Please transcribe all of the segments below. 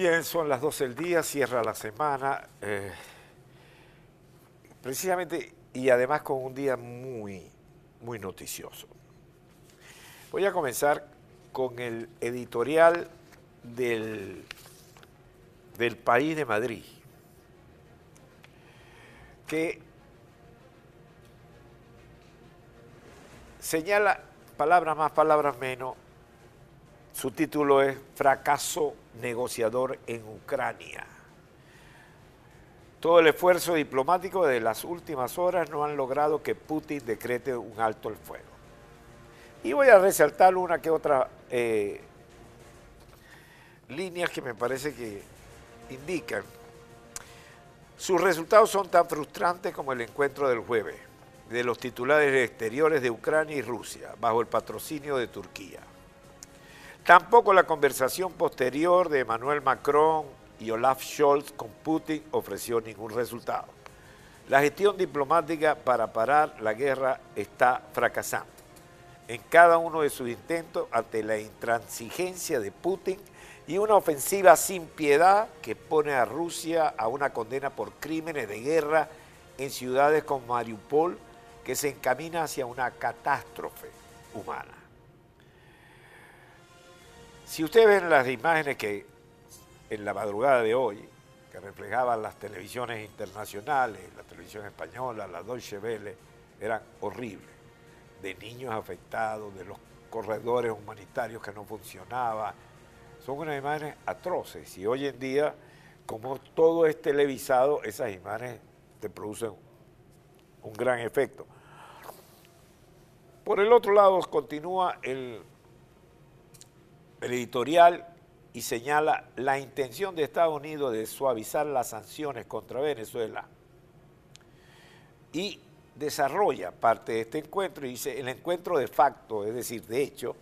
Bien, son las 12 del día, cierra la semana. eh, precisamente y además con un día muy, muy noticioso. Voy a comenzar con el editorial del, del País de Madrid, que señala, palabras más, palabras menos, su título es Fracaso negociador en Ucrania. Todo el esfuerzo diplomático de las últimas horas no han logrado que Putin decrete un alto el fuego. Y voy a resaltar una que otra eh, líneas que me parece que indican. Sus resultados son tan frustrantes como el encuentro del jueves de los titulares exteriores de Ucrania y Rusia, bajo el patrocinio de Turquía. Tampoco la conversación posterior de Emmanuel Macron y Olaf Scholz con Putin ofreció ningún resultado. La gestión diplomática para parar la guerra está fracasando. En cada uno de sus intentos ante la intransigencia de Putin y una ofensiva sin piedad que pone a Rusia a una condena por crímenes de guerra en ciudades como Mariupol, que se encamina hacia una catástrofe humana. Si ustedes ven las imágenes que en la madrugada de hoy, que reflejaban las televisiones internacionales, la televisión española, la Deutsche Welle, eran horribles, de niños afectados, de los corredores humanitarios que no funcionaban, son unas imágenes atroces. Y hoy en día, como todo es televisado, esas imágenes te producen un gran efecto. Por el otro lado, continúa el el editorial y señala la intención de Estados Unidos de suavizar las sanciones contra Venezuela. Y desarrolla parte de este encuentro y dice el encuentro de facto, es decir, de hecho,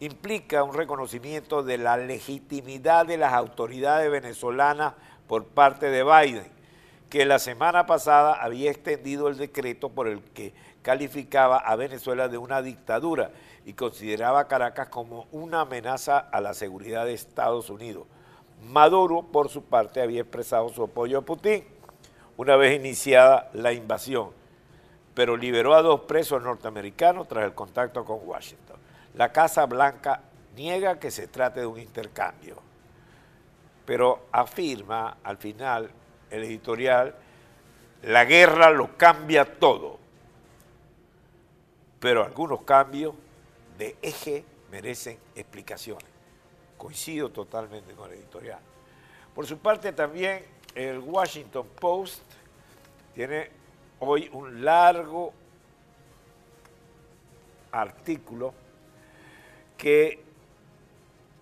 implica un reconocimiento de la legitimidad de las autoridades venezolanas por parte de Biden, que la semana pasada había extendido el decreto por el que calificaba a Venezuela de una dictadura y consideraba a Caracas como una amenaza a la seguridad de Estados Unidos. Maduro, por su parte, había expresado su apoyo a Putin una vez iniciada la invasión, pero liberó a dos presos norteamericanos tras el contacto con Washington. La Casa Blanca niega que se trate de un intercambio, pero afirma al final el editorial, la guerra lo cambia todo, pero algunos cambios de eje merecen explicaciones. Coincido totalmente con el editorial. Por su parte también el Washington Post tiene hoy un largo artículo que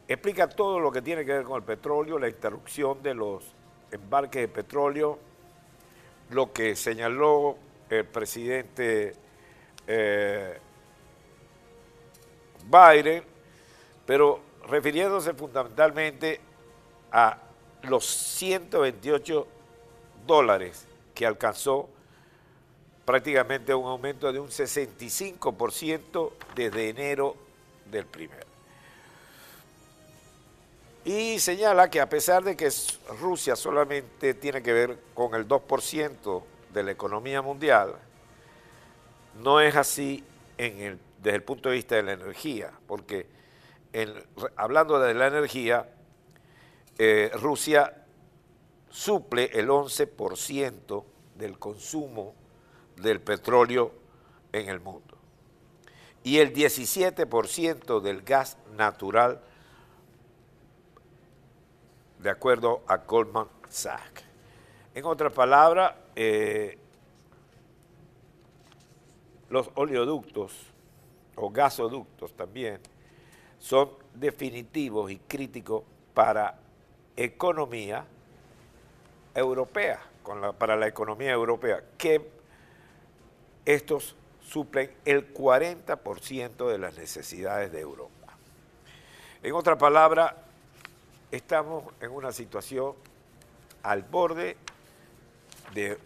explica todo lo que tiene que ver con el petróleo, la interrupción de los embarques de petróleo, lo que señaló el presidente eh, Biden, pero refiriéndose fundamentalmente a los 128 dólares que alcanzó prácticamente un aumento de un 65% desde enero del primero. Y señala que a pesar de que Rusia solamente tiene que ver con el 2% de la economía mundial, no es así desde el punto de vista de la energía, porque hablando de la energía, eh, Rusia suple el 11% del consumo del petróleo en el mundo. Y el 17% del gas natural, de acuerdo a Goldman Sachs. En otras palabras, eh, los oleoductos o gasoductos también, son definitivos y críticos para economía europea, para la economía europea, que estos suplen el 40% de las necesidades de Europa. En otra palabra, estamos en una situación al borde de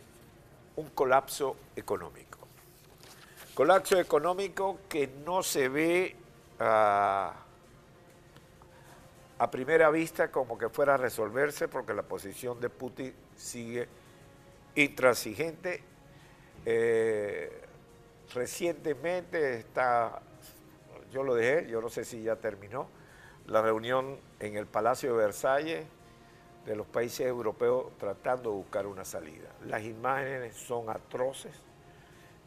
un colapso económico. Colapso económico que no se ve uh, a primera vista como que fuera a resolverse porque la posición de Putin sigue intransigente. Eh, recientemente está, yo lo dejé, yo no sé si ya terminó, la reunión en el Palacio de Versalles de los países europeos tratando de buscar una salida. Las imágenes son atroces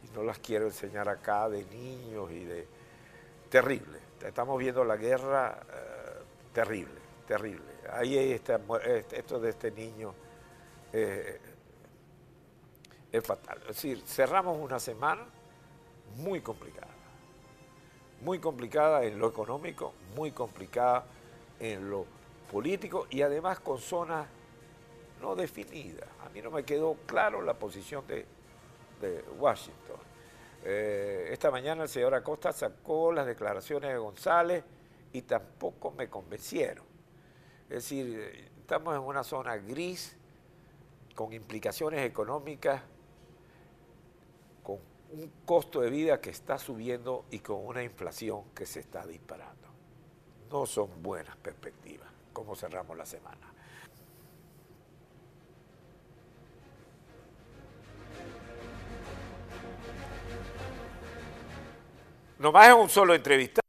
y no las quiero enseñar acá de niños y de... Terrible. Estamos viendo la guerra eh, terrible, terrible. Ahí está, este, esto de este niño eh, es fatal. Es decir, cerramos una semana muy complicada. Muy complicada en lo económico, muy complicada en lo político y además con zonas no definidas. A mí no me quedó claro la posición de, Washington. Eh, esta mañana el señor Acosta sacó las declaraciones de González y tampoco me convencieron. Es decir, estamos en una zona gris con implicaciones económicas, con un costo de vida que está subiendo y con una inflación que se está disparando. No son buenas perspectivas cómo cerramos la semana. Nomás es un solo entrevista.